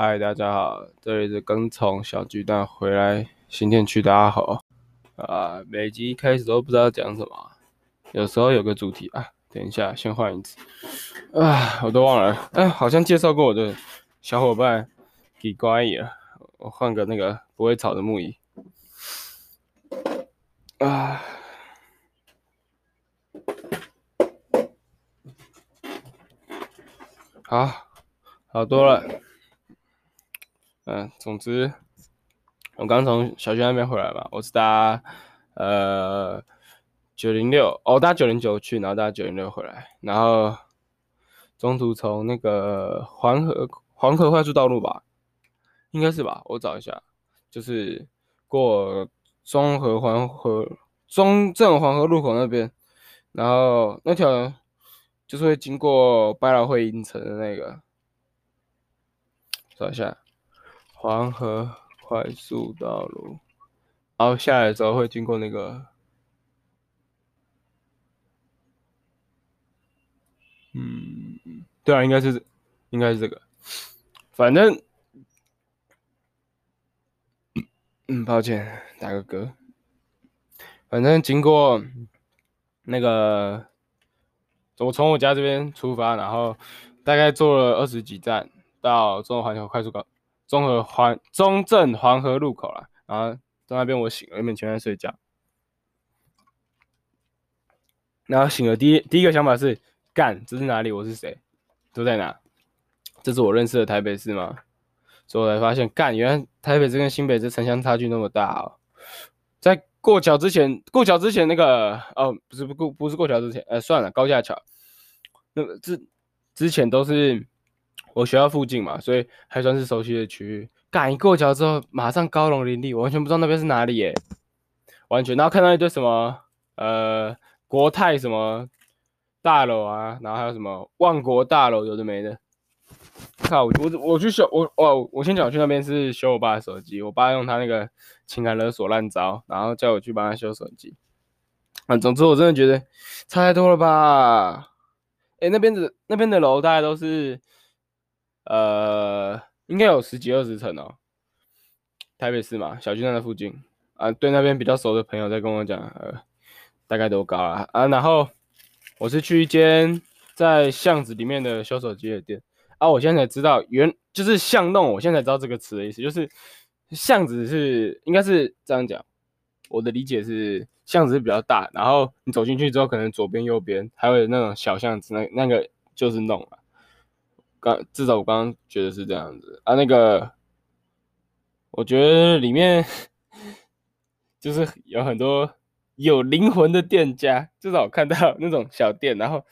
嗨，大家好，这里是刚从小巨蛋回来新店区，大家好。啊，每集一开始都不知道讲什么，有时候有个主题啊，等一下先换一次。啊，我都忘了，哎，好像介绍过我的小伙伴给关椅了，我换个那个不会吵的木椅。啊，好，好多了。嗯，总之，我刚从小学那边回来嘛，我是搭呃九零六，哦，搭九零九去，然后搭九零六回来，然后中途从那个黄河黄河快速道路吧，应该是吧，我找一下，就是过中和黄河中正黄河路口那边，然后那条就是会经过百老汇影城的那个，找一下。黄河快速道路，然后下来的时候会经过那个，嗯，对啊，应该是，应该是这个，反正，嗯，抱歉，打个嗝，反正经过那个，我从我家这边出发，然后大概坐了二十几站到中环球快速高。中和环中正黄河路口了，然后在那边我醒了，因为前面在睡觉。然后醒了，第一第一个想法是，干，这是哪里？我是谁？都在哪？这是我认识的台北市吗？所以我才发现，干，原来台北市跟新北市城乡差距那么大哦。在过桥之前，过桥之前那个，哦，不是不过不是过桥之前，呃，算了，高架桥，那个之之前都是。我学校附近嘛，所以还算是熟悉的区域。赶一过桥之后，马上高楼林立，我完全不知道那边是哪里耶，完全。然后看到一堆什么呃国泰什么大楼啊，然后还有什么万国大楼，有的没的。靠，我我我去修我我我先讲，去那边是修我爸的手机，我爸用他那个情感勒索烂招，然后叫我去帮他修手机。啊，总之我真的觉得差太多了吧？哎、那边的那边的楼大概都是。呃，应该有十几二十层哦。台北市嘛，小巨蛋的附近啊，对那边比较熟的朋友在跟我讲，呃，大概多高啊？啊，然后我是去一间在巷子里面的修手机的店啊，我现在才知道原就是巷弄，我现在才知道这个词的意思，就是巷子是应该是这样讲，我的理解是巷子是比较大，然后你走进去之后，可能左边右边还有那种小巷子，那那个就是弄了。刚至少我刚刚觉得是这样子啊，那个我觉得里面 就是有很多有灵魂的店家，至少我看到那种小店，然后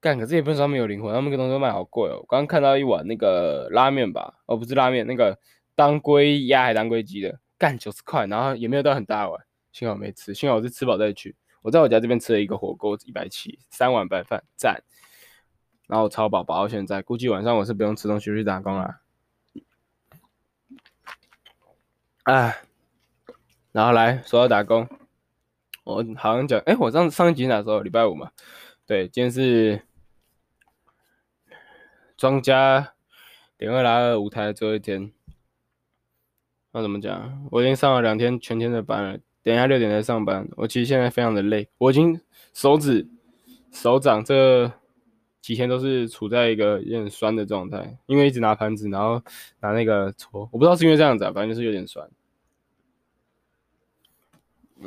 干，可是也不是说他们有灵魂，他们那个东西卖好贵哦。我刚刚看到一碗那个拉面吧，哦不是拉面，那个当归鸭还当归鸡的，干九十块，然后也没有到很大碗，幸好没吃，幸好我是吃饱再去。我在我家这边吃了一个火锅，一百七，三碗白饭，赞。然后超饱饱到现在，估计晚上我是不用吃东西去打工了。哎，然后来说到打工，我好像讲，哎，我上上一集哪时候？礼拜五嘛。对，今天是庄家点二拉二舞台的最后一天。那怎么讲？我已经上了两天全天的班了，等一下六点才上班。我其实现在非常的累，我已经手指、手掌这。几天都是处在一个有点酸的状态，因为一直拿盘子，然后拿那个搓，我不知道是因为这样子啊，反正就是有点酸。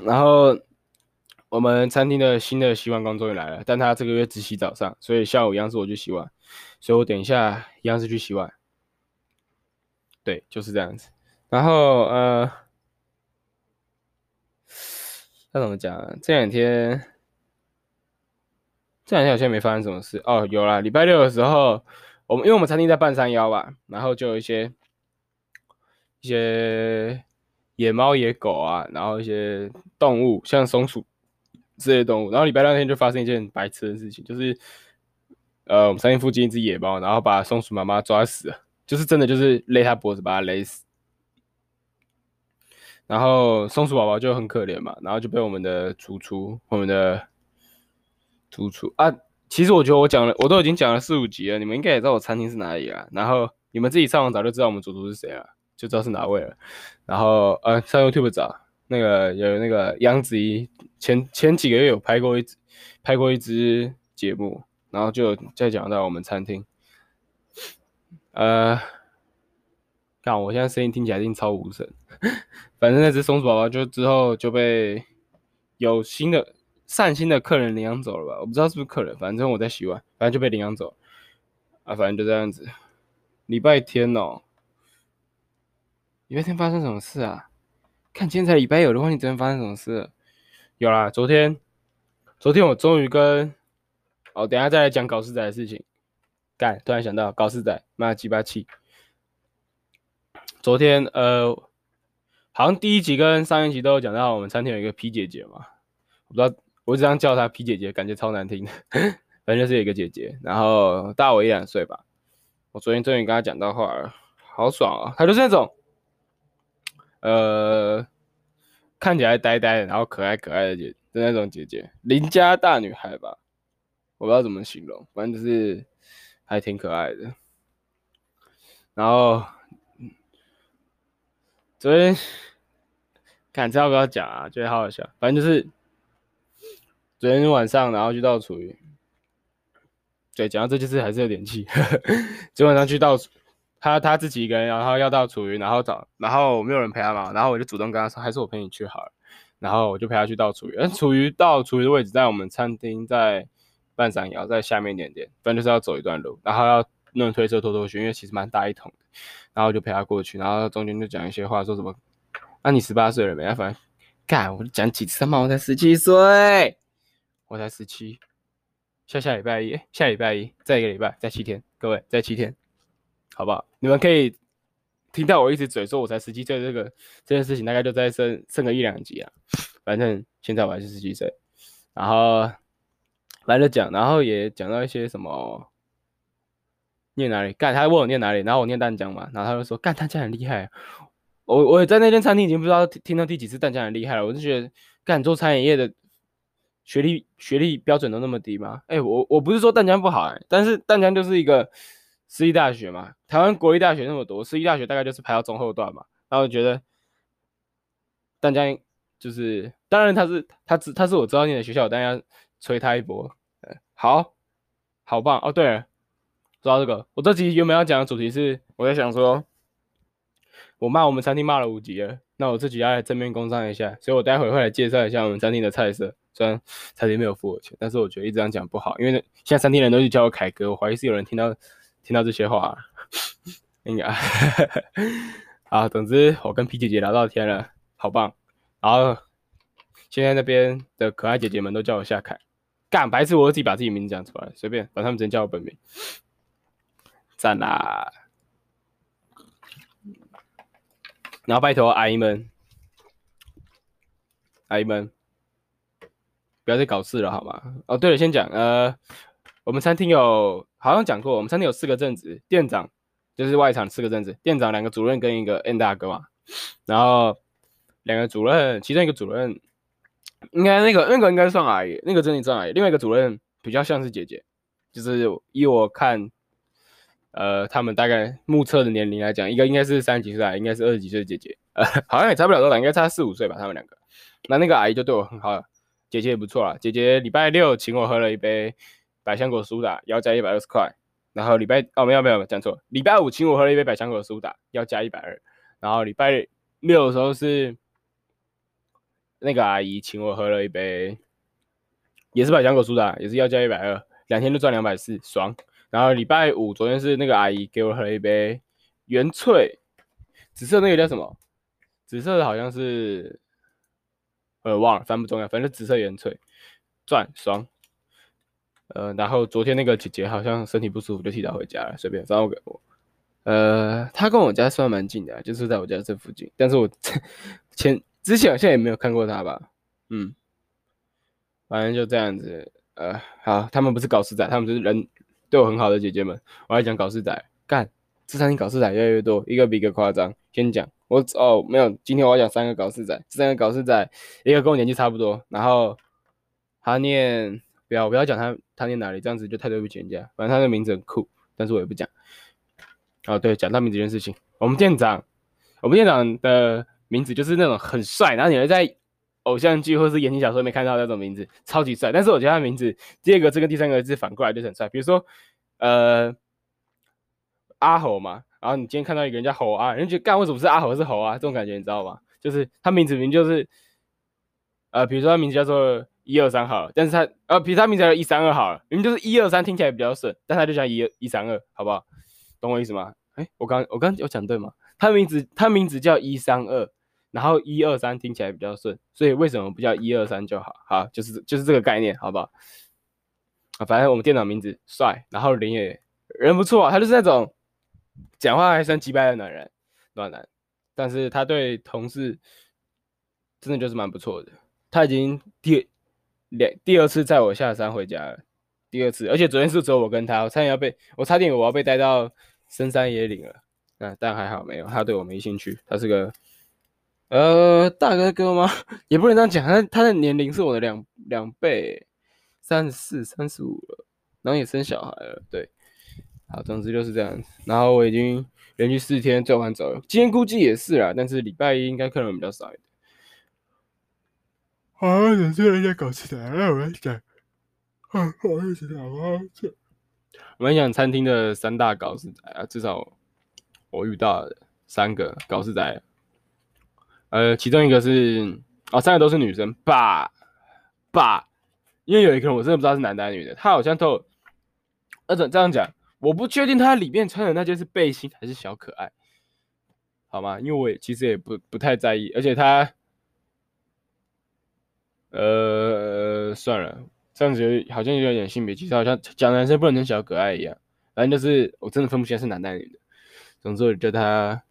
然后我们餐厅的新的洗碗工终于来了，但他这个月只洗早上，所以下午一样是我去洗碗，所以我等一下一样是去洗碗。对，就是这样子。然后呃，那怎么讲啊？这两天。这两天好像没发生什么事哦，有啦，礼拜六的时候，我们因为我们餐厅在半山腰吧，然后就有一些一些野猫野狗啊，然后一些动物，像松鼠这些动物，然后礼拜六那天就发生一件白痴的事情，就是呃，我们餐厅附近一只野猫，然后把松鼠妈妈抓死了，就是真的就是勒它脖子把它勒死，然后松鼠宝宝就很可怜嘛，然后就被我们的厨厨我们的。突出啊！其实我觉得我讲了，我都已经讲了四五集了，你们应该也知道我餐厅是哪里啊。然后你们自己上网找就知道我们主厨是谁了，就知道是哪位了。然后呃，上 YouTube 找那个有那个杨子怡，前前几个月有拍过一拍过一支节目，然后就再讲到我们餐厅。呃，看我现在声音听起来一定超无声，反正那只松鼠宝宝就之后就被有新的善心的客人领养走了吧？我不知道是不是客人，反正我在洗碗，反正就被领养走了。啊，反正就这样子。礼拜天哦，礼拜天发生什么事啊？看今天才礼拜有的话，你昨天发生什么事。有啦，昨天，昨天我终于跟哦，等下再来讲搞事仔的事情。干，突然想到搞事仔，妈鸡巴气。昨天呃，好像第一集跟上一集都有讲到，我们餐厅有一个皮姐姐嘛，我不知道，我这样叫她 P 姐姐，感觉超难听的。反正就是一个姐姐，然后大我一两岁吧。我昨天终于跟她讲到话了，好爽啊！她就是那种，呃，看起来呆呆的，然后可爱可爱的姐的那种姐姐，邻家大女孩吧，我不知道怎么形容，反正就是。还挺可爱的，然后昨天看这要不要讲啊？觉得好好笑，反正就是昨天晚上，然后去倒厨余。对，讲到这件事还是有点气。昨天晚上去倒，他他自己一个人，然后要倒厨余，然后找，然后没有人陪他嘛，然后我就主动跟他说，还是我陪你去好了。然后我就陪他去倒厨余，而厨余倒厨余的位置在我们餐厅在。半山腰在下面一点点，反正就是要走一段路，然后要弄推车拖拖去，因为其实蛮大一桶的，然后就陪他过去，然后中间就讲一些话，说什么，那、啊、你十八岁了没？反正干，我讲几次嘛，我才十七岁，我才十七，下下礼拜一，下礼拜一，再一个礼拜，再七天，各位再七天，好不好？你们可以听到我一直嘴说我才十七岁，这个这件事情大概就再剩剩个一两集啊，反正现在我还是十七岁，然后。来了讲，然后也讲到一些什么，念哪里？干，他问我念哪里，然后我念蛋江嘛，然后他就说干蛋江很厉害。我我也在那间餐厅已经不知道听到第几次蛋江很厉害了，我就觉得干做餐饮业的学历学历标准都那么低吗？哎，我我不是说淡江不好哎，但是淡江就是一个私立大学嘛，台湾国立大学那么多，私立大学大概就是排到中后段嘛，然后我觉得淡江就是，当然他是他是他是我知道念的学校，但要。吹他一波，好，好棒哦！对了，说到这个，我这集原本要讲的主题是，我在想说，我骂我们餐厅骂了五集了，那我这集要来正面工商一下，所以我待会会来介绍一下我们餐厅的菜色。虽然餐厅没有付我钱，但是我觉得一直这样讲不好，因为现在餐厅人都去叫我凯哥，我怀疑是有人听到听到这些话，应该，好，总之我跟皮姐姐聊到天了，好棒，然后现在那边的可爱姐姐们都叫我夏凯。干白痴！我自己把自己名字讲出来，随便，把他们只能叫我本名。赞啦！然后拜托阿姨们，阿姨们，不要再搞事了好吗？哦，对了，先讲，呃，我们餐厅有好像讲过，我们餐厅有四个正职，店长就是外场四个正职，店长两个主任跟一个 N 大哥嘛，然后两个主任，其中一个主任。应该那个那个应该算阿姨，那个真的算阿姨。另外一个主任比较像是姐姐，就是依我看，呃，他们大概目测的年龄来讲，一个应该是三十几岁，应该是二十几岁的姐姐，呃，好像也差不了多少，应该差四五岁吧，他们两个。那那个阿姨就对我很好，姐姐也不错啦。姐姐礼拜六请我喝了一杯百香果苏打，要加一百二十块。然后礼拜哦没有没有讲错，礼拜五请我喝了一杯百香果苏打，要加一百二。然后礼拜六的时候是。那个阿姨请我喝了一杯，也是百香果苏打，也是要加一百二，两天就赚两百四，爽。然后礼拜五，昨天是那个阿姨给我喝了一杯原萃，紫色那个叫什么？紫色的好像是，呃，忘了，反正不重要，反正紫色原萃，赚爽。呃，然后昨天那个姐姐好像身体不舒服，就提早回家了，随便，反正我给我，呃，她跟我家算蛮近的，就是在我家这附近，但是我 前。之前好像也没有看过她吧，嗯，反正就这样子，呃，好，他们不是搞事仔，他们就是人对我很好的姐姐们。我还讲搞事仔，干，这三天搞事仔越来越多，一个比一个夸张。先讲我哦，没有，今天我要讲三个搞事仔，这三个搞事仔，一个跟我年纪差不多，然后他念不要不要讲他他念哪里，这样子就太对不起人家。反正他的名字很酷，但是我也不讲。哦，对，讲他名字这件事情，我们店长，我们店长的名字就是那种很帅，然后你会在偶像剧或是言情小说里面看到那种名字，超级帅。但是我觉得他名字第二个字跟第三个字反过来就很帅，比如说，呃，阿猴嘛，然后你今天看到一个人叫猴啊，人家觉得干为什么是阿猴是猴啊？这种感觉你知道吗？就是他名字名就是，呃，比如说他名字叫做一二三好了，但是他呃，比如他名字叫一三二好了，明明就是一二三听起来比较顺，但他就叫一一三二，好不好？懂我意思吗？哎、我刚我刚有讲对吗？他名字他名字叫一三二，然后一二三听起来比较顺，所以为什么不叫一二三就好？好，就是就是这个概念，好不好？啊，反正我们店长名字帅，然后人也人不错，他就是那种讲话还算机掰的男人，暖男，但是他对同事真的就是蛮不错的。他已经第两第二次载我下山回家了，第二次，而且昨天是只有我跟他，我差点要被我差点我要被带到。深山野岭了，啊，但还好没有，他对我没兴趣。他是个，呃，大哥哥吗？也不能这样讲，他他的年龄是我的两两倍，三十四、三十五了，然后也生小孩了，对。好，总之就是这样子。然后我已经连续四天做完走了，今天估计也是啦，但是礼拜一应该客人比较少一点。啊，等这人家搞起来了，我来讲。啊，不好意思，好啊，这。我们讲餐厅的三大搞事仔啊，至少我遇到三个搞事仔，呃，其中一个是哦，三个都是女生，爸爸，因为有一个人我真的不知道是男的还是女的，他好像都有，而且这样讲，我不确定他里面穿的那件是背心还是小可爱，好吗？因为我也其实也不不太在意，而且他，呃，算了。这样子好像有点性别歧视，好像讲男生不能小可爱一样。反正就是我真的分不清是男的女的。总之我叫他，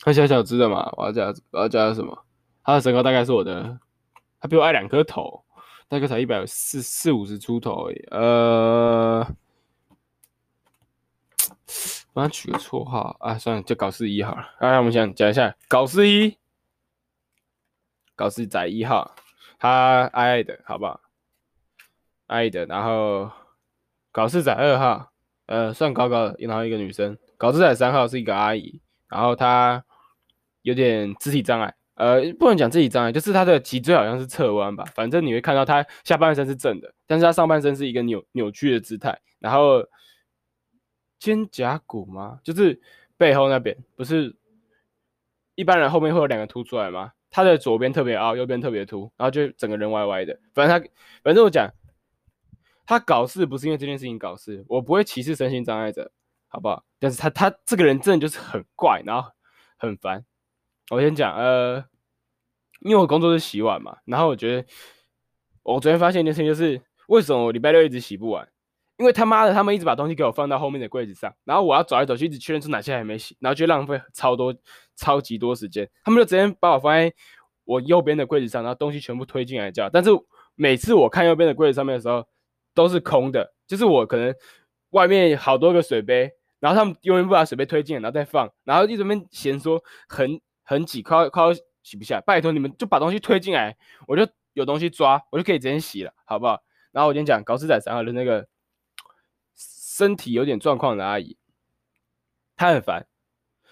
他小小只的嘛，我要叫我要叫他什么？他的身高大概是我的，他比我矮两颗头，大概才一百四四五十出头而已。呃，帮他取个绰号啊，算了，就搞事一好了。啊，我们想讲一下搞事一，搞事仔一号。他矮矮的，好不好？矮矮的，然后搞事仔二号，呃，算高高的，然后一个女生。搞事仔三号是一个阿姨，然后她有点肢体障碍，呃，不能讲肢体障碍，就是她的脊椎好像是侧弯吧。反正你会看到她下半身是正的，但是她上半身是一个扭扭曲的姿态。然后肩胛骨吗？就是背后那边，不是一般人后面会有两个凸出来吗？他的左边特别凹，右边特别凸，然后就整个人歪歪的。反正他，反正我讲，他搞事不是因为这件事情搞事，我不会歧视身心障碍者，好不好？但是他他这个人真的就是很怪，然后很烦。我先讲，呃，因为我工作是洗碗嘛，然后我觉得我昨天发现一件事情，就是为什么我礼拜六一直洗不完？因为他妈的，他们一直把东西给我放到后面的柜子上，然后我要走来走去，一直确认出哪些还没洗，然后就浪费超多、超级多时间。他们就直接把我放在我右边的柜子上，然后东西全部推进来叫。但是每次我看右边的柜子上面的时候，都是空的，就是我可能外面好多个水杯，然后他们永远不把水杯推进来，然后再放，然后一直那边嫌说很很挤，快快洗不下。拜托你们就把东西推进来，我就有东西抓，我就可以直接洗了，好不好？然后我今天讲搞事仔三号的那个。身体有点状况的阿姨，她很烦，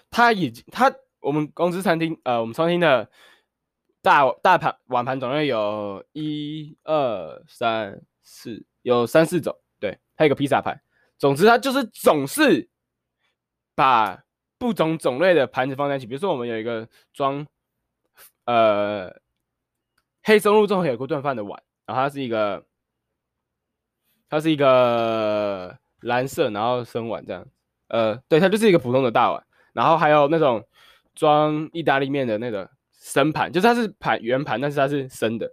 她已经她我们公司餐厅呃，我们餐厅的大大盘碗盘总共有一二三四，有三四种，对，还有个披萨盘。总之，她就是总是把不同种类的盘子放在一起。比如说，我们有一个装呃黑松露综合火锅炖饭的碗，然后它是一个，它是一个。蓝色，然后深碗这样，呃，对，它就是一个普通的大碗，然后还有那种装意大利面的那个深盘，就是它是盘圆盘，但是它是生的，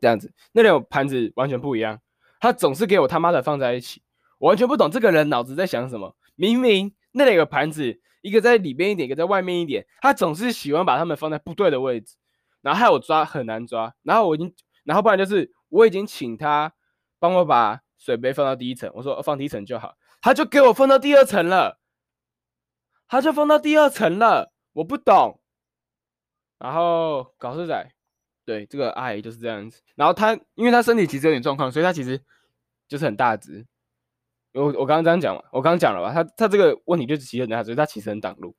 这样子，那两个盘子完全不一样，他总是给我他妈的放在一起，我完全不懂这个人脑子在想什么，明明那两个盘子，一个在里边一点，一个在外面一点，他总是喜欢把它们放在不对的位置，然后害我抓很难抓，然后我已经，然后不然就是我已经请他帮我把。水杯放到第一层，我说放第一层就好，他就给我放到第二层了，他就放到第二层了，我不懂。然后搞事仔，对，这个阿姨就是这样子。然后他，因为他身体其实有点状况，所以他其实就是很大只。我我刚刚这样讲嘛，我刚刚讲了吧，他他这个问题就是其实很大，所以他其实很挡路。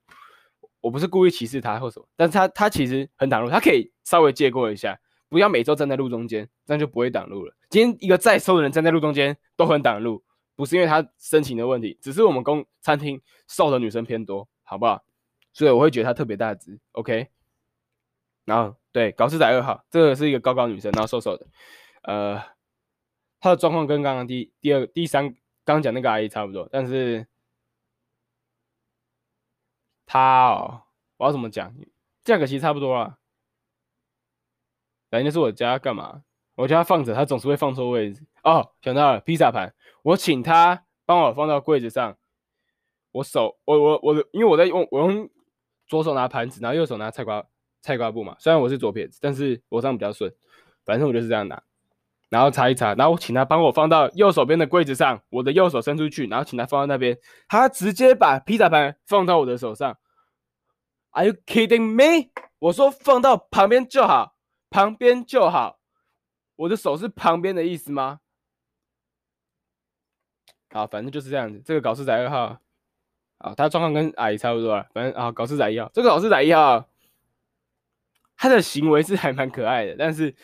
我不是故意歧视他或什么，但是他他其实很挡路，他可以稍微借过一下，不要每周站在路中间，这样就不会挡路了。今天一个再瘦的人站在路中间都很挡路，不是因为他身形的问题，只是我们公餐厅瘦的女生偏多，好不好？所以我会觉得他特别大只，OK。然后对，搞事仔二号，这个是一个高高女生，然后瘦瘦的，呃，她的状况跟刚刚第第二第三刚讲那个阿姨差不多，但是。他哦，我要怎么讲？价格其实差不多啦。反正就是我家干嘛？我家放着，他总是会放错位置。哦，想到了，披萨盘，我请他帮我放到柜子上。我手，我我我，因为我在用，我用左手拿盘子，然后右手拿菜瓜菜瓜布嘛。虽然我是左撇子，但是我这样比较顺。反正我就是这样拿，然后擦一擦，然后我请他帮我放到右手边的柜子上。我的右手伸出去，然后请他放到那边。他直接把披萨盘放到我的手上。Are you kidding me？我说放到旁边就好，旁边就好。我的手是旁边的意思吗？好，反正就是这样子。这个搞事仔二号，啊，他状况跟阿姨差不多了。反正啊，搞事仔一号，这个搞事仔一号，他的行为是还蛮可爱的，但是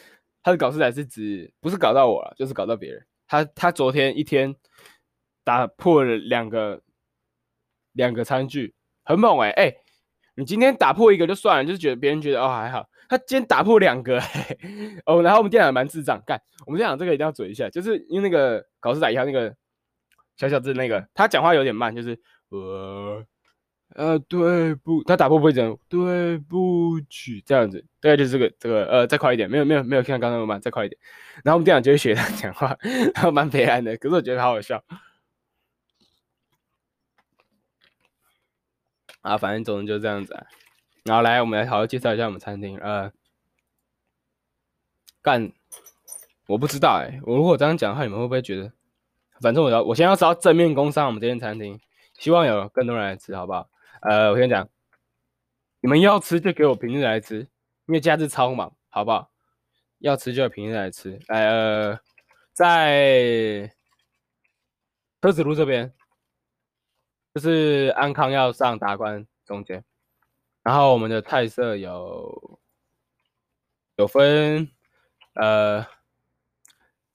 他的搞事仔是指不是搞到我了，就是搞到别人。他他昨天一天打破了两个两个餐具，很猛哎、欸、哎。你今天打破一个就算了，就是觉得别人觉得哦还好，他今天打破两个，嘿 哦，然后我们店长蛮智障，干，我们店长这个一定要嘴一下，就是因为那个搞事仔一下那个小小子那个，他讲话有点慢，就是呃呃对不，他打破不会讲对不起这样子，大概就是这个这个呃再快一点，没有没有没有像刚刚那么慢，再快一点，然后我们店长就会学他讲话，然后蛮悲哀的，可是我觉得好好笑。啊，反正总之就这样子啊。然后来，我们来好好介绍一下我们餐厅。呃，干，我不知道哎、我如果这样讲的话，你们会不会觉得？反正我要，我先要找正面工商我们这间餐厅，希望有更多人来吃，好不好？呃，我先讲，你们要吃就给我平日来吃，因为假日超忙，好不好？要吃就平日来吃。来，呃，在车子路这边。就是安康要上达观中间，然后我们的菜色有有分呃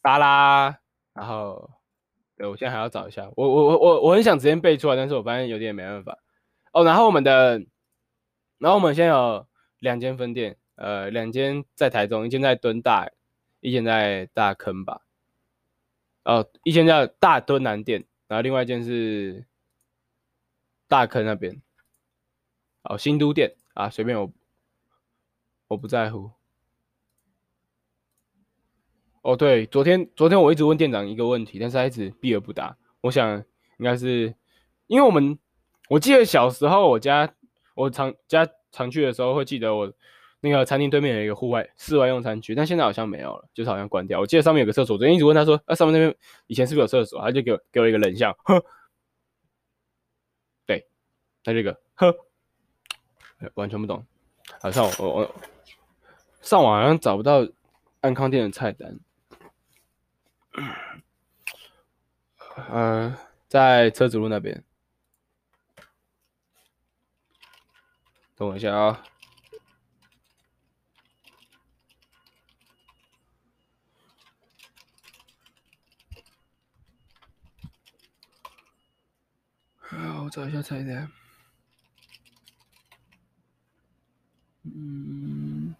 沙拉，然后对，我现在还要找一下，我我我我我很想直接背出来，但是我发现有点没办法哦。然后我们的，然后我们现在有两间分店，呃，两间在台中，一间在敦大，一间在大坑吧，哦，一间叫大敦南店，然后另外一间是。大坑那边，哦，新都店啊，随便我，我不在乎。哦，对，昨天昨天我一直问店长一个问题，但是他一直避而不答。我想应该是因为我们，我记得小时候我家我常家常去的时候，会记得我那个餐厅对面有一个户外室外用餐区，但现在好像没有了，就是好像关掉。我记得上面有个厕所，昨天一直问他说，啊，上面那边以前是不是有厕所？他就给我给我一个冷笑，哼。在这个，呵，完全不懂。好像我我上网好像找不到安康店的菜单。呃，在车子路那边。等我一下啊。啊，我找一下菜单。嗯，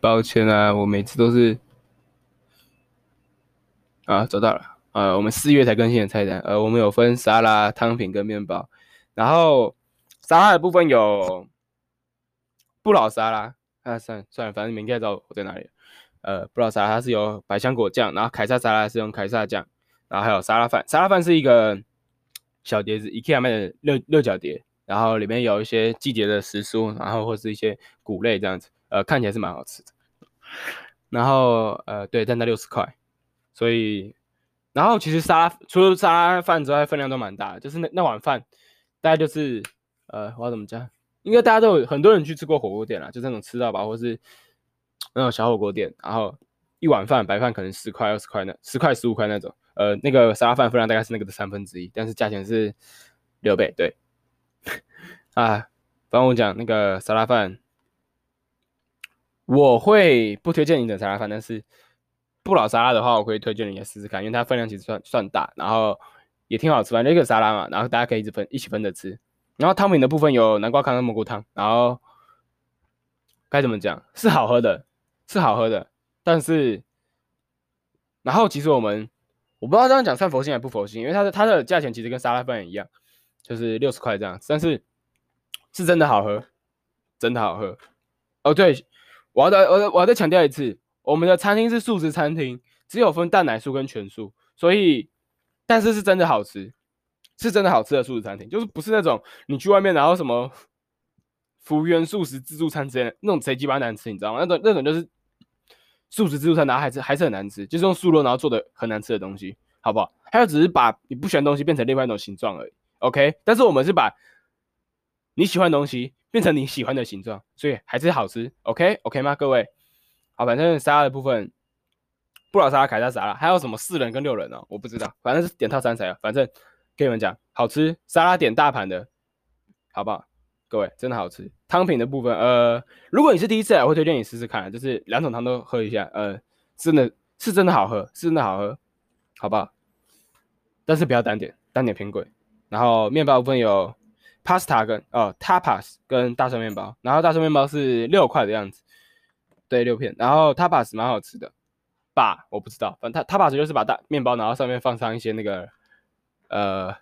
抱歉啊，我每次都是啊，找到了，呃，我们四月才更新的菜单，呃，我们有分沙拉、汤品跟面包，然后沙拉的部分有不老沙拉，啊，算了算了，反正你们应该知道我在哪里，呃，不老沙拉它是有百香果酱，然后凯撒沙拉是用凯撒酱，然后还有沙拉饭，沙拉饭是一个。小碟子，IKEA 卖的六六角碟，然后里面有一些季节的时蔬，然后或是一些谷类这样子，呃，看起来是蛮好吃的。然后呃，对，但那六十块，所以，然后其实沙除了沙拉饭之外，分量都蛮大的，就是那那碗饭大概就是呃，我要怎么讲？应该大家都有很多人去吃过火锅店啦，就那种吃到饱或是那种小火锅店，然后一碗饭白饭可能十块二十块那十块十五块那种，呃，那个沙拉饭分量大概是那个的三分之一，但是价钱是六倍，对。啊，帮我讲那个沙拉饭，我会不推荐你整沙拉饭，但是不老沙拉的话，我会推荐你来试试看，因为它分量其实算算大，然后也挺好吃，反正一个沙拉嘛，然后大家可以一直分一起分着吃。然后汤品的部分有南瓜汤跟蘑菇汤，然后该怎么讲是好喝的，是好喝的，但是然后其实我们我不知道这样讲算佛心还不佛心，因为它的它的价钱其实跟沙拉饭一样，就是六十块这样，但是。是真的好喝，真的好喝。哦，对，我要再我我要再强调一次，我们的餐厅是素食餐厅，只有分蛋奶素跟全素，所以，但是是真的好吃，是真的好吃的素食餐厅，就是不是那种你去外面然后什么福源素食自助餐之类的那种贼鸡巴难吃，你知道吗？那种那种就是素食自助餐，然后还是还是很难吃，就是用素肉然后做的很难吃的东西，好不好？还有只是把你不喜欢的东西变成另外一种形状而已，OK？但是我们是把。你喜欢的东西变成你喜欢的形状，所以还是好吃，OK OK 吗？各位，好，反正沙拉的部分，不老沙拉、凯撒沙拉，还有什么四人跟六人哦？我不知道，反正是点套餐才有。反正跟你们讲，好吃，沙拉点大盘的，好不好？各位真的好吃。汤品的部分，呃，如果你是第一次来，我会推荐你试试看，就是两种汤都喝一下，呃，真的是真的好喝，是真的好喝，好不好？但是不要单点，单点偏贵。然后面包部分有。Pasta 跟哦 Tapas 跟大蒜面包，然后大蒜面包是六块的样子，对，六片，然后 Tapas 蛮好吃的，吧，我不知道，反正 Tapas 就是把大面包，然后上面放上一些那个呃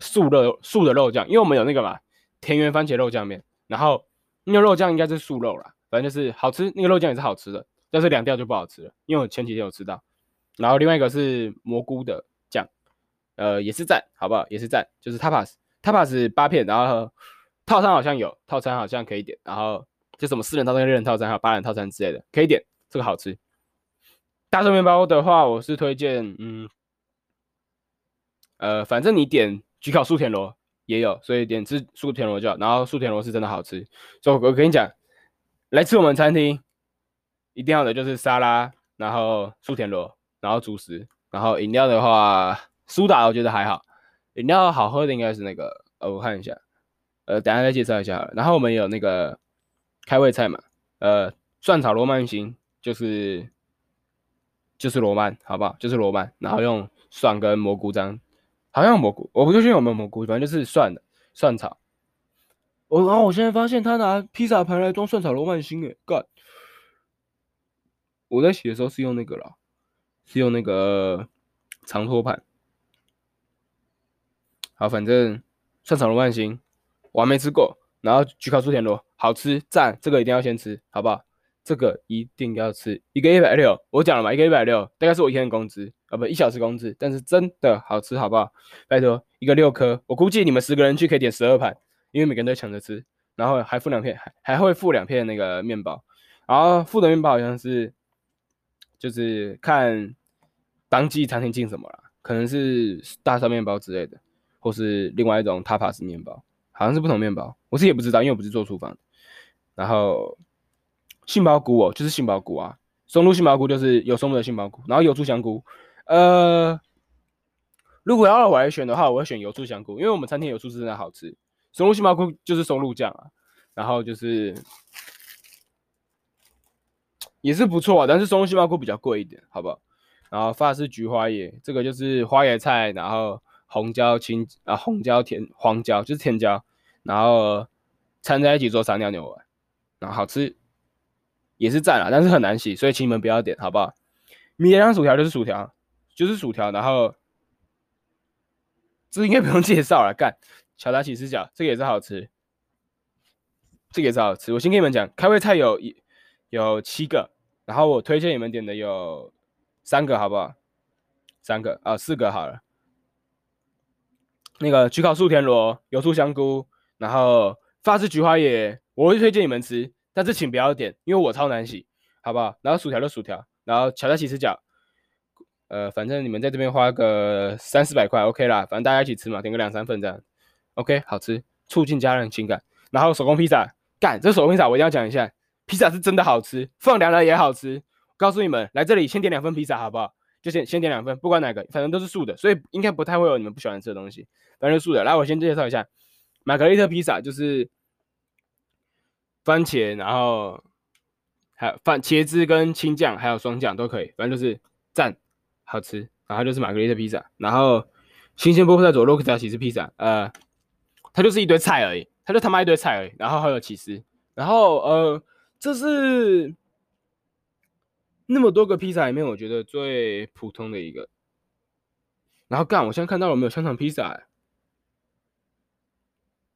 素肉素的肉酱，因为我们有那个嘛田园番茄肉酱面，然后那个肉酱应该是素肉啦，反正就是好吃，那个肉酱也是好吃的，但是凉掉就不好吃了，因为我前几天有吃到，然后另外一个是蘑菇的酱，呃也是赞，好不好？也是赞，就是 Tapas。Tapas 八片，然后套餐好像有，套餐好像可以点，然后就什么四人套餐、六人套餐还有八人套餐之类的可以点，这个好吃。大蒜面包的话，我是推荐，嗯，呃，反正你点焗烤素田螺也有，所以点吃素田螺就好，然后素田螺是真的好吃。所以我跟你讲，来吃我们餐厅一定要的就是沙拉，然后素田螺，然后主食，然后饮料的话，苏打我觉得还好。饮料好喝的应该是那个，呃，我看一下，呃，等下再介绍一下。然后我们有那个开胃菜嘛，呃，蒜炒罗曼型，就是就是罗曼，好不好？就是罗曼，然后用蒜跟蘑菇这样，好像蘑菇，我不确定有没有蘑菇，反正就是蒜的蒜炒。我然后我现在发现他拿披萨盘来装蒜炒罗曼辛，诶，God！我在洗的时候是用那个了，是用那个长托盘。好，反正蒜炒罗曼星我还没吃过，然后焗烤素田螺好吃赞，这个一定要先吃，好不好？这个一定要吃，一个一百六，我讲了嘛，一个一百六，大概是我一天的工资啊，不一小时工资，但是真的好吃，好不好？拜托，一个六颗，我估计你们十个人去可以点十二盘，因为每个人都抢着吃，然后还附两片，还还会附两片那个面包，然后附的面包好像是就是看当季餐厅进什么了，可能是大蒜面包之类的。或是另外一种塔帕斯面包，好像是不同面包，我自己也不知道，因为我不是做厨房。然后杏鲍菇哦，就是杏鲍菇啊，松露杏鲍菇就是有松露的杏鲍菇，然后油醋香菇。呃，如果要让我来选的话，我会选油醋香菇，因为我们餐厅油醋是真的好吃。松露杏鲍菇就是松露酱啊，然后就是也是不错啊，但是松露杏鲍菇比较贵一点，好不好？然后法式菊花椰，这个就是花椰菜，然后。红椒、青啊，红椒甜黄椒就是甜椒，然后掺在一起做撒尿牛丸，然后好吃，也是赞啦，但是很难洗，所以请你们不要点，好不好？米莲香薯条就是薯条，就是薯条，然后这应该不用介绍了，干巧达起司饺，这个也是好吃，这个也是好吃。我先跟你们讲，开胃菜有一有七个，然后我推荐你们点的有三个，好不好？三个啊，四个好了。那个焗烤素田螺、油醋香菇，然后法式菊花椰，我会推荐你们吃，但是请不要点，因为我超难洗，好不好？然后薯条就薯条，然后巧达起司饺，呃，反正你们在这边花个三四百块，OK 啦，反正大家一起吃嘛，点个两三份这样，OK，好吃，促进家人情感。然后手工披萨，干，这手工披萨我一定要讲一下，披萨是真的好吃，放凉了也好吃，告诉你们，来这里先点两份披萨，好不好？就先先点两份，不管哪个，反正都是素的，所以应该不太会有你们不喜欢吃的东西，反正素的。来，我先介绍一下，玛格丽特披萨就是番茄，然后还有番茄汁跟青酱，还有双酱都可以，反正就是赞，好吃。然后就是玛格丽特披萨，然后新鲜菠菜佐洛克达起司披萨，呃，它就是一堆菜而已，它就他妈一堆菜而已，然后还有起司，然后呃，这是。那么多个披萨里面，我觉得最普通的一个。然后干，我现在看到了没有香肠披萨？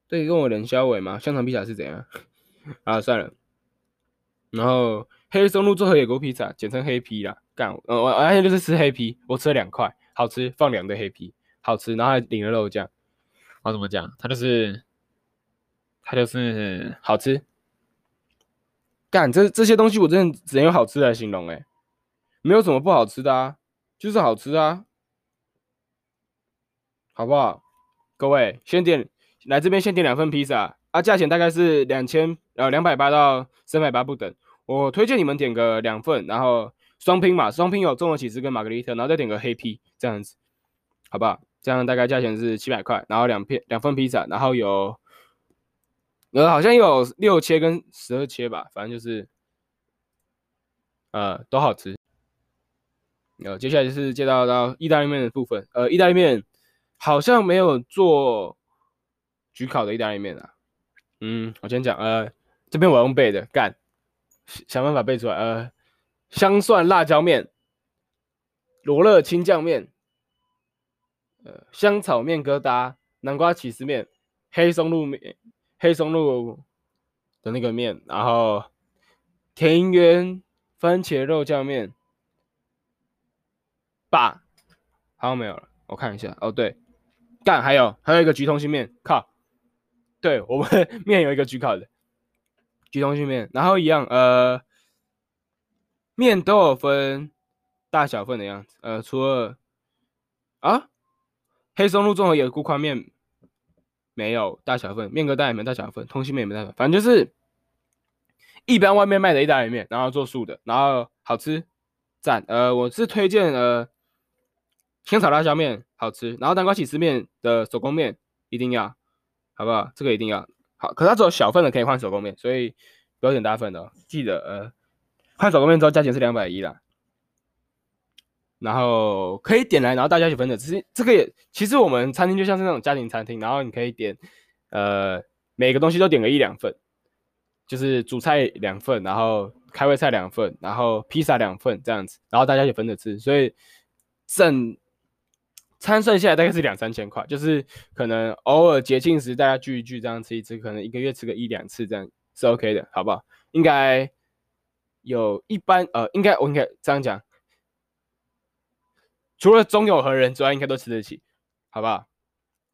对，跟我冷消委吗？香肠披萨是怎样？啊，算了。然后黑松露综合野菇披萨，简称黑皮啦。干，我我而且就是吃黑皮，我吃了两块，好吃，放两堆黑皮，好吃。然后还淋了肉酱。我怎么讲？它就是，它就是好吃。干，这这些东西我真的只能用好吃来形容，哎，没有什么不好吃的啊，就是好吃啊，好不好？各位先点来这边先点两份披萨啊，价钱大概是两千呃两百八到三百八不等，我推荐你们点个两份，然后双拼嘛，双拼有综合起司跟玛格丽特，然后再点个黑披这样子，好不好？这样大概价钱是七百块，然后两片两份披萨，然后有。呃，好像有六切跟十二切吧，反正就是，呃，都好吃。呃，接下来就是介绍到意大利面的部分。呃，意大利面好像没有做焗烤的意大利面啊。嗯，我先讲，呃，这边我用背的，干，想办法背出来。呃，香蒜辣椒面、罗勒青酱面、呃，香草面疙瘩、南瓜起司面、黑松露面。黑松露的那个面，然后田园番茄肉酱面，爸，好像没有了，我看一下，哦对，干还有还有一个橘通心面，靠，对我们 面有一个焗烤的焗通心面，然后一样，呃，面都有分大小份的样子，呃，除了啊，黑松露综合野菇宽面。没有大小份，面疙瘩也没大小份，通心面也没大小份，反正就是一般外面卖的意大利面，然后做素的，然后好吃，赞。呃，我是推荐呃青草辣椒面好吃，然后南瓜起司面的手工面一定要，好不好？这个一定要好，可是它只有小份的可以换手工面，所以不要点大份的哦。记得呃换手工面之后价钱是两百一啦。然后可以点来，然后大家一起分着吃这个也，其实我们餐厅就像是那种家庭餐厅，然后你可以点，呃，每个东西都点个一两份，就是主菜两份，然后开胃菜两份，然后披萨两份这样子，然后大家一起分着吃。所以整餐算下来大概是两三千块，就是可能偶尔节庆时大家聚一聚这样吃一吃，可能一个月吃个一两次这样是 OK 的，好不好？应该有一般呃，应该我应该这样讲。除了中友和人之外，应该都吃得起，好不好？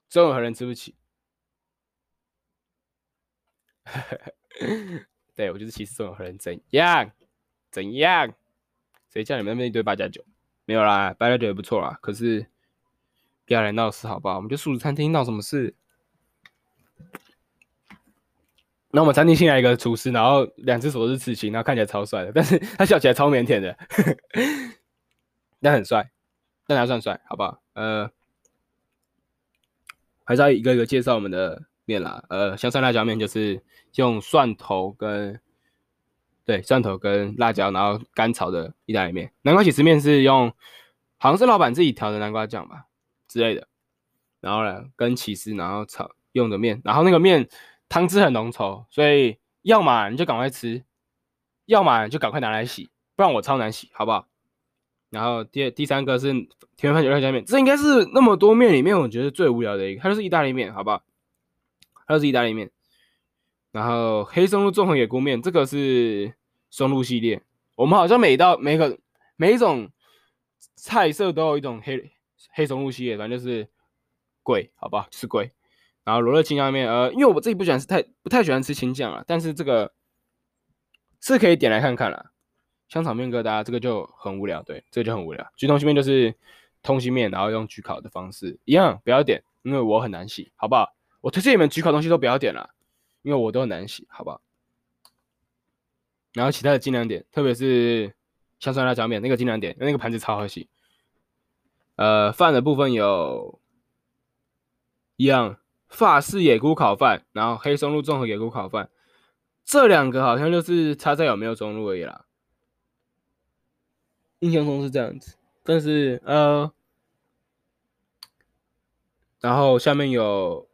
中友和人吃不起。对，我就是歧视中友和人，怎样？怎样？谁叫你们那边一堆八加九？没有啦，八加九也不错啦。可是不要来闹事，好不好？我们就素食餐厅闹什么事？那我们餐厅新来一个厨师，然后两只手都是刺青，然后看起来超帅的，但是 他笑起来超腼腆的，但很帅。但还算帅，好不好？呃，还是要一个一个介绍我们的面啦。呃，香蒜辣椒面就是用蒜头跟对蒜头跟辣椒，然后干炒的意大利面。南瓜起司面是用好像是老板自己调的南瓜酱吧之类的，然后呢跟起司然后炒用的面，然后那个面汤汁很浓稠，所以要么你就赶快吃，要么就赶快拿来洗，不然我超难洗，好不好？然后第第三个是田园番茄肉酱面，这应该是那么多面里面我觉得最无聊的一个，它就是意大利面，好不好？它就是意大利面。然后黑松露综合野菇面，这个是松露系列。我们好像每道每个每一种菜色都有一种黑黑松露系列，反正就是贵，好不好？是贵。然后罗勒青酱面，呃，因为我自己不喜欢吃太不太喜欢吃青酱啊，但是这个是可以点来看看啦。香草面疙瘩这个就很无聊，对，这个就很无聊。焗通心面就是通心面，然后用焗烤的方式一样，不要点，因为我很难洗，好不好？我推荐你们焗烤东西都不要点了，因为我都很难洗，好不好？然后其他的尽量点，特别是香酸辣椒面那个尽量点，因为那个盘子超好洗。呃，饭的部分有一样法式野菇烤饭，然后黑松露综合野菇烤饭，这两个好像就是差在有没有中露而已啦。印象中是这样子，但是呃，然后下面有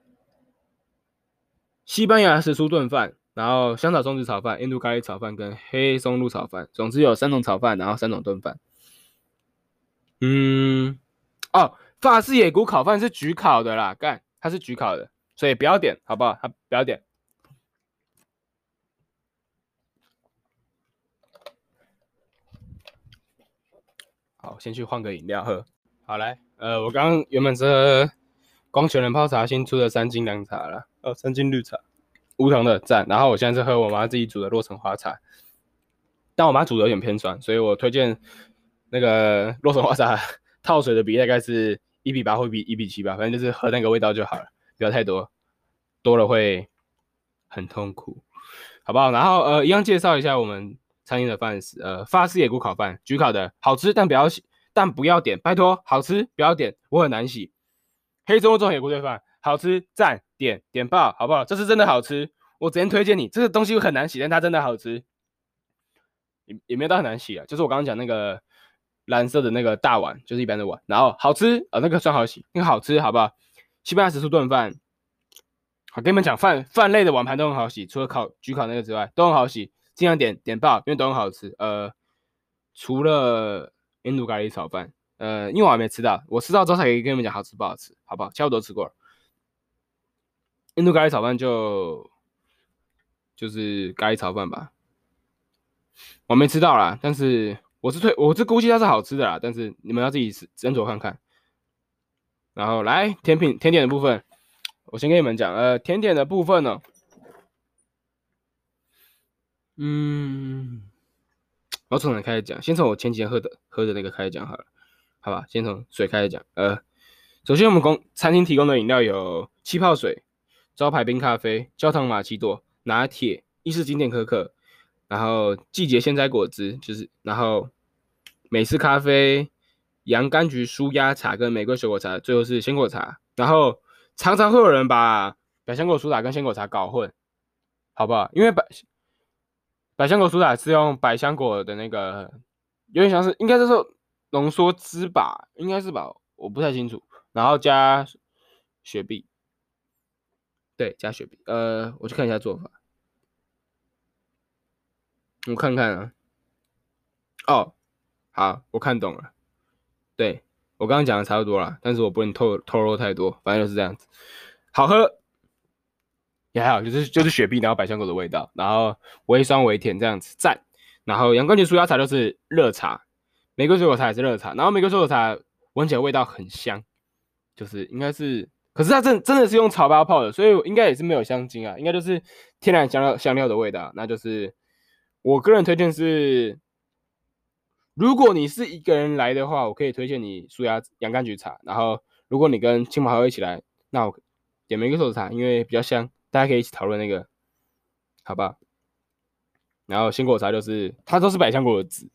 西班牙时蔬炖饭，然后香草松子炒饭、印度咖喱炒饭跟黑松露炒饭，总之有三种炒饭，然后三种炖饭。嗯，哦，法式野菇烤饭是焗烤的啦，干，它是焗烤的，所以不要点，好不好？它不要点。好，先去换个饮料喝。好来，呃，我刚刚原本是喝光泉人泡茶新出的三金凉茶了，哦，三金绿茶，无糖的赞。然后我现在是喝我妈自己煮的洛神花茶，但我妈煮的有点偏酸，所以我推荐那个洛神花茶套水的比例大概是一比八或比一比七吧，反正就是喝那个味道就好了，不要太多，多了会很痛苦，好不好？然后呃，一样介绍一下我们。餐厅的饭是呃法式野菇烤饭，焗烤的，好吃，但不要洗，但不要点，拜托，好吃不要点，我很难洗。黑松露野菇炖饭，好吃，赞，点点爆，好不好？这是真的好吃，我直接推荐你，这个东西很难洗，但它真的好吃，也也没有到很难洗啊，就是我刚刚讲那个蓝色的那个大碗，就是一般的碗，然后好吃啊、呃，那个算好洗，那个好吃，好不好？西班牙时蔬炖饭，好，跟你们讲，饭饭类的碗盘都很好洗，除了烤焗烤那个之外，都很好洗。尽量点点爆，因为都很好吃。呃，除了印度咖喱炒饭，呃，因为我还没吃到，我吃到之后才可以跟你们讲好吃不好吃，好不好？其他我都吃过了。印度咖喱炒饭就就是咖喱炒饭吧，我没吃到啦，但是我是推，我是估计它是好吃的啦，但是你们要自己斟酌看看。然后来甜品甜点的部分，我先跟你们讲，呃，甜点的部分呢。嗯，我从哪开始讲？先从我前几天喝的喝的那个开始讲好了，好吧？先从水开始讲。呃，首先我们公餐厅提供的饮料有气泡水、招牌冰咖啡、焦糖玛奇朵、拿铁、意式经典可可，然后季节鲜摘果汁，就是然后美式咖啡、洋甘菊舒压茶跟玫瑰水果茶，最后是鲜果茶。然后常常会有人把百香果苏打跟鲜果茶搞混，好不好？因为百百香果苏打是用百香果的那个，有点像是，应该是说浓缩汁吧，应该是吧，我不太清楚。然后加雪碧，对，加雪碧。呃，我去看一下做法，我看看啊。哦，好，我看懂了。对，我刚刚讲的差不多了，但是我不能透透露太多，反正就是这样子，好喝。也还好，就是就是雪碧，然后百香果的味道，然后微酸微甜这样子赞。然后洋甘菊舒压茶就是热茶，玫瑰水果茶也是热茶，然后玫瑰水果茶闻起来味道很香，就是应该是，可是它真真的是用草包泡的，所以应该也是没有香精啊，应该就是天然香料香料的味道。那就是我个人推荐是，如果你是一个人来的话，我可以推荐你舒压洋甘菊茶。然后如果你跟亲朋好友一起来，那我点玫瑰水果茶，因为比较香。大家可以一起讨论那个，好吧？然后鲜果茶就是它都是百香果的籽，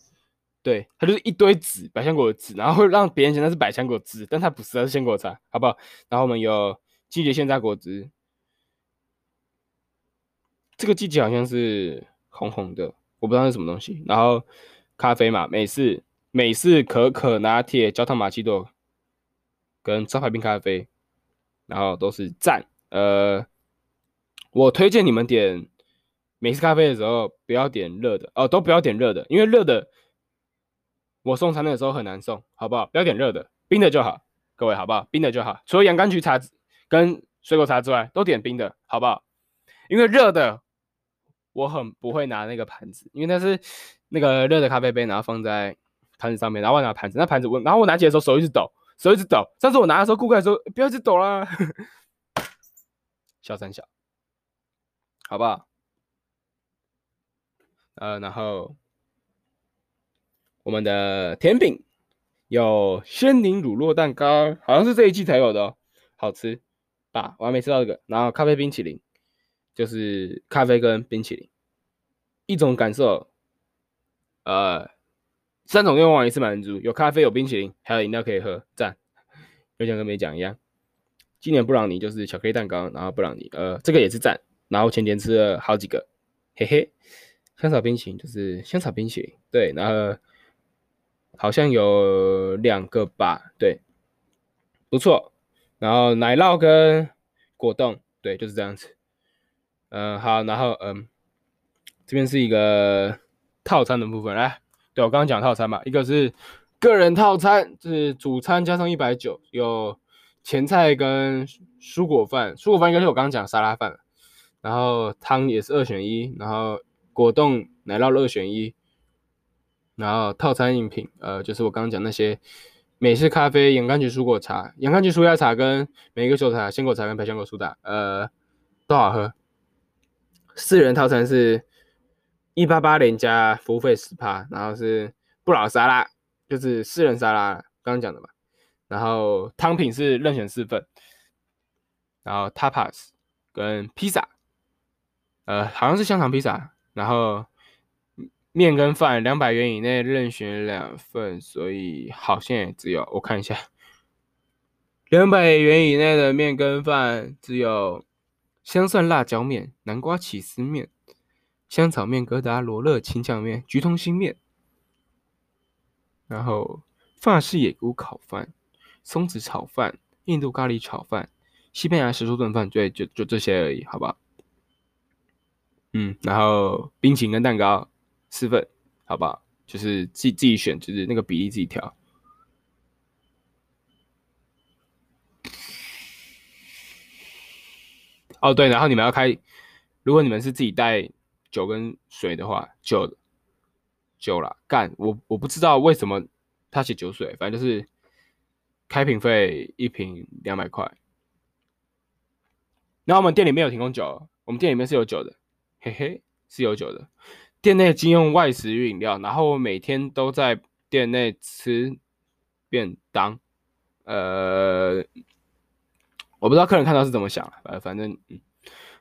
对，它就是一堆籽，百香果的籽，然后会让别人觉得是百香果汁，但它不是，它是鲜果茶，好不好？然后我们有季节鲜榨果汁，这个季节好像是红红的，我不知道是什么东西。然后咖啡嘛，美式美式可可拿铁、焦糖玛奇朵跟招牌冰咖啡，然后都是赞，呃。我推荐你们点美式咖啡的时候，不要点热的哦，都不要点热的，因为热的我送餐的时候很难送，好不好？不要点热的，冰的就好，各位好不好？冰的就好，除了洋甘菊茶跟水果茶之外，都点冰的，好不好？因为热的我很不会拿那个盘子，因为那是那个热的咖啡杯，然后放在盘子上面，然后我拿盘子，那盘子我，然后我拿起来的时候手一直抖，手一直抖。上次我拿的时候，顾客说不要一直抖啦，小三小。好不好？呃，然后我们的甜品有鲜柠乳酪蛋糕，好像是这一季才有的哦，好吃吧？我还没吃到这个。然后咖啡冰淇淋，就是咖啡跟冰淇淋，一种感受。呃，三种愿望一次满足，有咖啡，有冰淇淋，还有饮料可以喝，赞，就像跟没讲一样。今年布朗尼就是巧克力蛋糕，然后布朗尼，呃，这个也是赞。然后前天吃了好几个，嘿嘿，香草冰淇淋就是香草冰淇淋，对，然后好像有两个吧，对，不错。然后奶酪跟果冻，对，就是这样子。嗯、好，然后嗯，这边是一个套餐的部分，来。对，我刚刚讲套餐嘛，一个是个人套餐，就是主餐加上一百九，有前菜跟蔬果饭，蔬果饭应该是我刚刚讲沙拉饭，然后汤也是二选一，然后果冻奶酪二选一，然后套餐饮品，呃，就是我刚刚讲那些美式咖啡、洋甘菊蔬果茶、洋甘菊舒压茶跟每个秀茶、鲜果茶跟百香果苏打，呃，都好喝。四人套餐是。一八八连加服务费十趴，然后是不老沙拉，就是四人沙拉，刚刚讲的嘛。然后汤品是任选四份，然后 tapas 跟披萨，呃，好像是香肠披萨。然后面跟饭两百元以内任选两份，所以好像也只有我看一下，两百元以内的面跟饭只有香蒜辣椒面、南瓜起司面。香草面、疙瘩、罗勒、青酱面、橘通心面，然后法式野菇烤饭、松子炒饭、印度咖喱炒饭、西班牙时蔬炖饭，对，就就这些而已，好不好？嗯，然后冰淇淋跟蛋糕四份，好不好？就是自己自己选，就是那个比例自己调。哦，对，然后你们要开，如果你们是自己带。酒跟水的话，酒酒啦，干我我不知道为什么他写酒水，反正就是开瓶费一瓶两百块。然后我们店里面有提供酒，我们店里面是有酒的，嘿嘿，是有酒的。店内禁用外食与饮料，然后每天都在店内吃便当。呃，我不知道客人看到是怎么想，反反正嗯。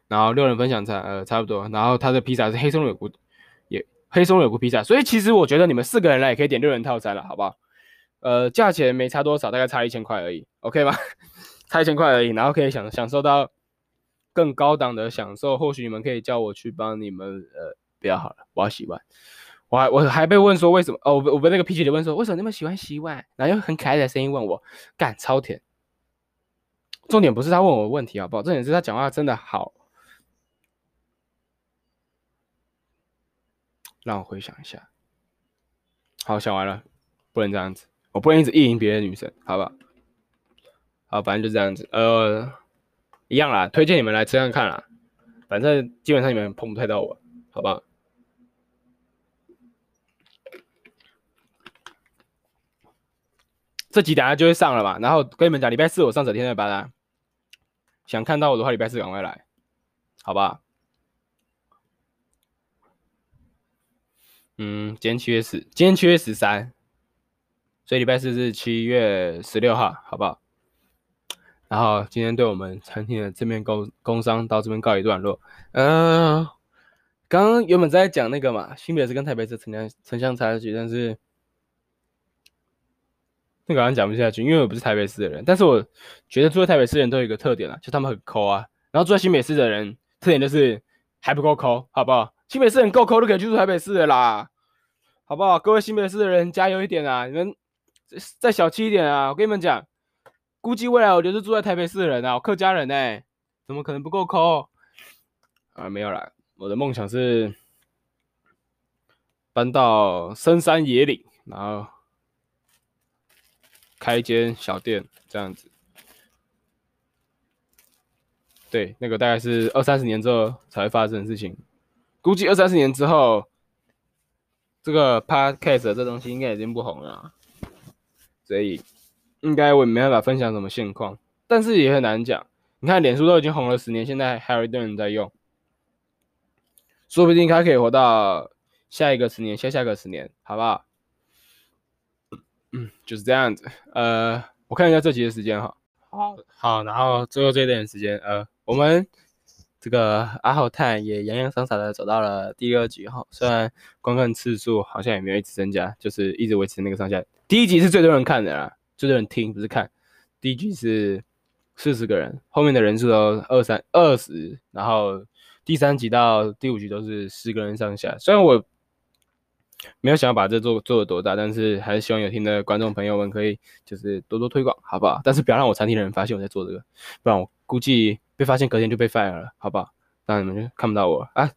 然后六人分享餐，呃，差不多。然后他的披萨是黑松露有菇，也黑松露有菇披萨。所以其实我觉得你们四个人来也可以点六人套餐了，好不好？呃，价钱没差多少，大概差一千块而已，OK 吗？差一千块而已，然后可以享享受到更高档的享受。或许你们可以叫我去帮你们，呃，不要好了，我要洗碗。我还我还被问说为什么？哦，我我被那个 P 姐姐问说为什么那么喜欢洗碗？然后用很可爱的声音问我，干超甜。重点不是他问我问题好不好？重点是他讲话真的好。让我回想一下，好，想完了，不能这样子，我不能一直意淫别的女生，好不好？好，反正就这样子，呃，一样啦，推荐你们来吃看看啦，反正基本上你们碰不太到我，好不好？这集等下就会上了嘛，然后跟你们讲，礼拜四我上整天的班啦，想看到我的话，礼拜四赶快来，好不好？嗯，今天七月十，今天七月十三，所以礼拜四是七月十六号，好不好？然后今天对我们餐厅的正面工工商到这边告一段落。嗯、呃，刚刚原本在讲那个嘛，新北市跟台北市城乡城乡差距，但是那个好像讲不下去，因为我不是台北市的人。但是我觉得住在台北市的人都有一个特点啊，就他们很抠啊。然后住在新北市的人特点就是还不够抠，好不好？新北市人够抠都可以去住台北市的啦。好不好？各位新北市的人加油一点啊！你们再小气一点啊！我跟你们讲，估计未来我就是住在台北市的人啊，我客家人呢、怎么可能不够抠？啊，没有啦，我的梦想是搬到深山野岭，然后开一间小店，这样子。对，那个大概是二三十年之后才会发生的事情，估计二三十年之后。这个 podcast 这东西应该已经不红了，所以应该我也没办法分享什么现况，但是也很难讲。你看，脸书都已经红了十年，现在还有一堆人在用，说不定它可以活到下一个十年，下下个十年，好不好？嗯，就是这样子。呃，我看一下这集的时间哈。好，好，然后最后这一点时间，呃，我们这个阿豪探也洋洋洒洒的走到了第二集哈，虽然观看次数好像也没有一直增加，就是一直维持那个上下。第一集是最多人看的啦，最多人听不是看。第一集是四十个人，后面的人数都二三二十，然后第三集到第五集都是十个人上下。虽然我。没有想要把这做做的多大，但是还是希望有听的观众朋友们可以就是多多推广，好不好？但是不要让我餐厅的人发现我在做这个，不然我估计被发现隔天就被 fire 了，好不好？那你们就看不到我啊。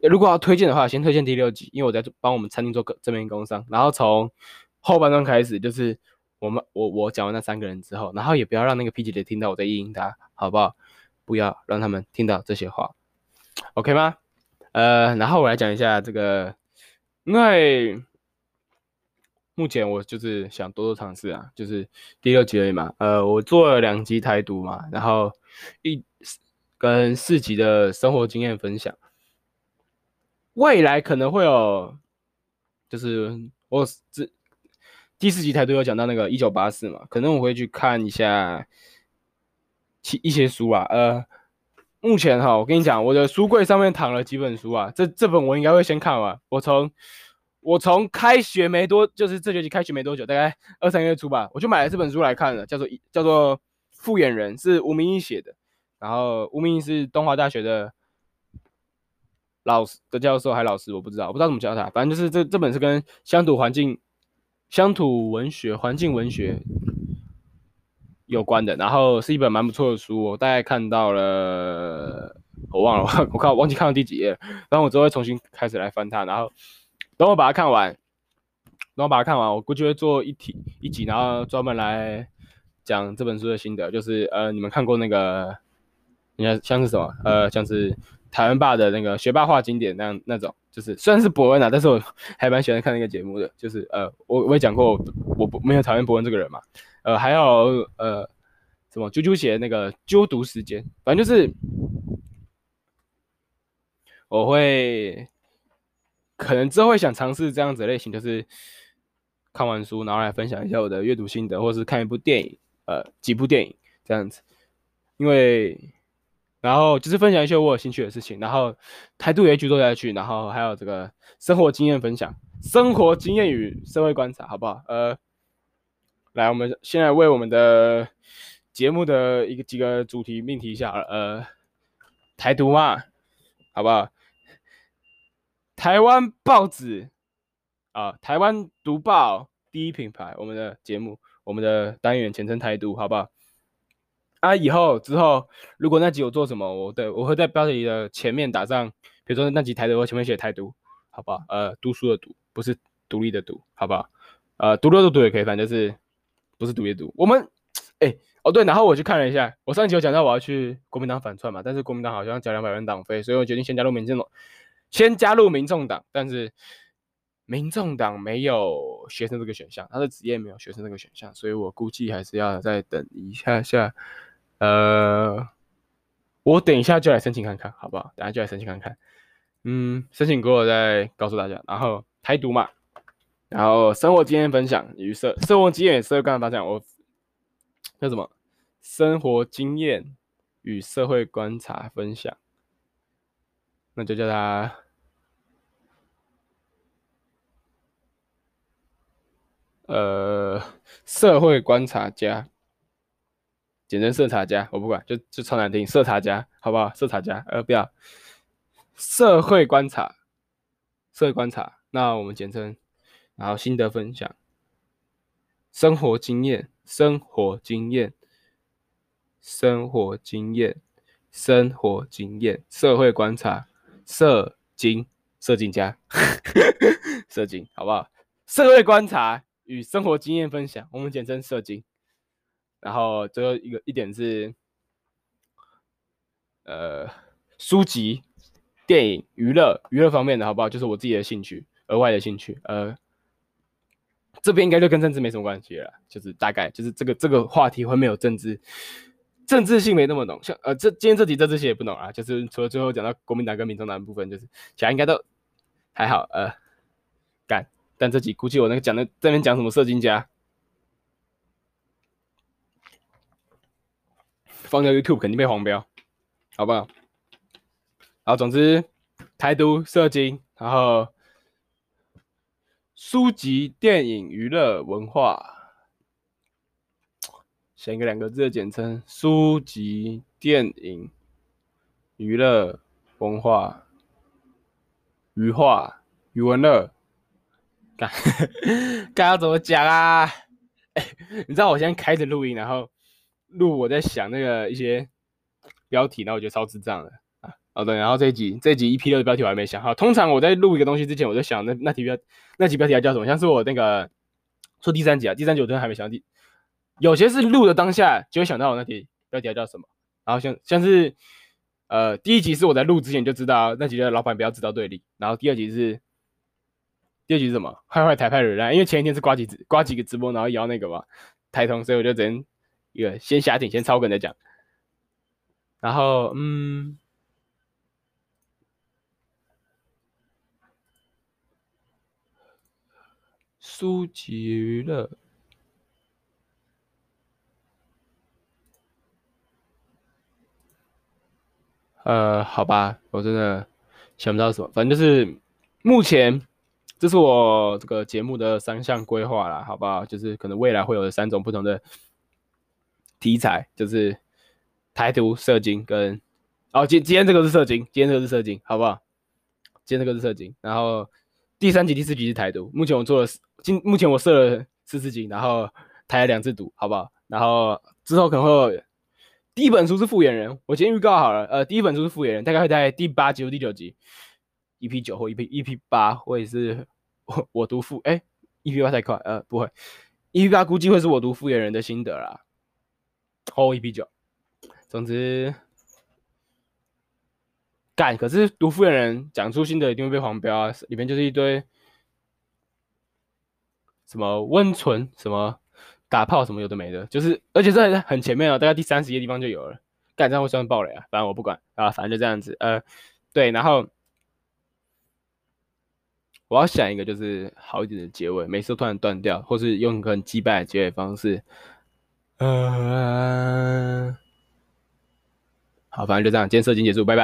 如果要推荐的话，先推荐第六集，因为我在帮我们餐厅做正面工商。然后从后半段开始，就是我们我我讲完那三个人之后，然后也不要让那个 P 姐姐听到我在意淫她，好不好？不要让他们听到这些话，OK 吗？呃，然后我来讲一下这个。因为目前我就是想多多尝试啊，就是第六集而已嘛。呃，我做了两集台独嘛，然后一跟四集的生活经验分享。未来可能会有，就是我这第四集台独有讲到那个一九八四嘛，可能我会去看一下其一些书啊。呃，目前哈，我跟你讲，我的书柜上面躺了几本书啊，这这本我应该会先看完。我从我从开学没多，就是这学期开学没多久，大概二三月初吧，我就买了这本书来看了，叫做叫做《复眼人》，是吴明益写的。然后吴明益是东华大学的老师的教授还老师，我不知道，我不知道怎么叫他。反正就是这这本是跟乡土环境、乡土文学、环境文学有关的。然后是一本蛮不错的书，我大概看到了，我忘了，我看我忘记看到第几页了。然后我之后会重新开始来翻它，然后。等我把它看完，等我把它看完，我估计会做一题一集，然后专门来讲这本书的心得。就是呃，你们看过那个，你看像是什么？呃，像是台湾霸的那个学霸画经典那样那种，就是虽然是博恩啊，但是我 还蛮喜欢看那个节目的。就是呃，我我也讲过我，不没有讨厌博恩这个人嘛。呃，还有呃，什么啾啾写那个啾读时间，反正就是我会。可能之后会想尝试这样子类型，就是看完书，然后来分享一下我的阅读心得，或是看一部电影，呃，几部电影这样子。因为，然后就是分享一些我有兴趣的事情，然后态度也去做下去，然后还有这个生活经验分享，生活经验与社会观察，好不好？呃，来，我们现在为我们的节目的一个几个主题命题一下，呃，台独嘛，好不好？台湾报纸啊，台湾读报第一品牌，我们的节目，我们的单元简称台独，好不好？啊，以后之后，如果那集有做什么，我对我会在标题的前面打上，比如说那集台独，我前面写台独，好不好？呃，读书的读，不是独立的独，好不好？呃，独立的独也可以，反正就是不是独立的独。我们，哎、哦对，然后我去看了一下，我上一集有讲到我要去国民党反串嘛，但是国民党好像要缴两百万党费，所以我决定先加入民进党。先加入民众党，但是民众党没有学生这个选项，他的职业没有学生这个选项，所以我估计还是要再等一下下。呃，我等一下就来申请看看，好不好？等下就来申请看看。嗯，申请过了再告诉大家。然后台独嘛，然后生活经验分享与社生活经验与社会观察分享，我叫什么？生活经验与社会观察分享。那就叫他，呃，社会观察家，简称社察家，我不管，就就超难听，社察家，好不好？社察家，呃，不要，社会观察，社会观察，那我们简称，然后心得分享，生活经验，生活经验，生活经验，生活经验，社会观察。社经，社经家，社经，好不好？社会观察与生活经验分享，我们简称社经。然后最后一个一点是，呃，书籍、电影、娱乐、娱乐方面的，好不好？就是我自己的兴趣，额外的兴趣。呃，这边应该就跟政治没什么关系了，就是大概就是这个这个话题会没有政治。政治性没那么浓，像呃，这今天这题政治性也不浓啊，就是除了最后讲到国民党跟民众党的部分，就是其他应该都还好，呃，干，但这集估计我那个讲的这边讲什么社经家，放在 YouTube 肯定被黄标，好不好？好，总之台独社经，然后书籍、电影、娱乐、文化，选一个两个字的简称：书籍、电影、娱乐、文化、语化、语文乐。该，该要怎么讲啊？哎、你知道我现在开着录音，然后录我在想那个一些标题，然后我觉得超智障的啊。好的，然后这一集这一集 EP 六的标题我还没想好。通常我在录一个东西之前，我就想那那题标那集标题要叫什么？像是我那个说第三集啊，第三集我真的还没想到第。有些是录的当下就会想到我那题标题要叫什么。然后像像是呃第一集是我在录之前就知道那集的老板不要知道对立，然后第二集是。第二集是什么？坏坏台派人啊！因为前一天是瓜几直呱吉个直播，然后摇那个嘛台通，所以我就只能一个先下定，先抄梗再讲。然后嗯，书籍娱乐，呃，好吧，我真的想不到什么，反正就是目前。这是我这个节目的三项规划啦，好不好？就是可能未来会有三种不同的题材，就是台独、射精跟哦，今今天这个是射精，今天这个是射精，好不好？今天这个是射精，然后第三集、第四集是台独。目前我做了，今目前我设了四次集，然后台了两次独，好不好？然后之后可能会第一本书是复眼人，我先预告好了，呃，第一本书是复眼人，大概会在第八集或第九集。EP 九或 EP EP 八，或者是我我读复哎，EP 八太快，呃，不会，EP 八估计会是我读复眼人的心得啦。哦，EP 九，总之干，可是读复眼人讲出心得一定会被黄标啊，里面就是一堆什么温存、什么打炮、什么有的没的，就是而且这很前面啊，大概第三十页地方就有了，干这样会算爆雷啊，反正我不管啊，反正就这样子，呃，对，然后。我要想一个就是好一点的结尾，每次都突然断掉，或是用一个很击败的结尾方式。好，反正就这样，今天社经结束，拜拜。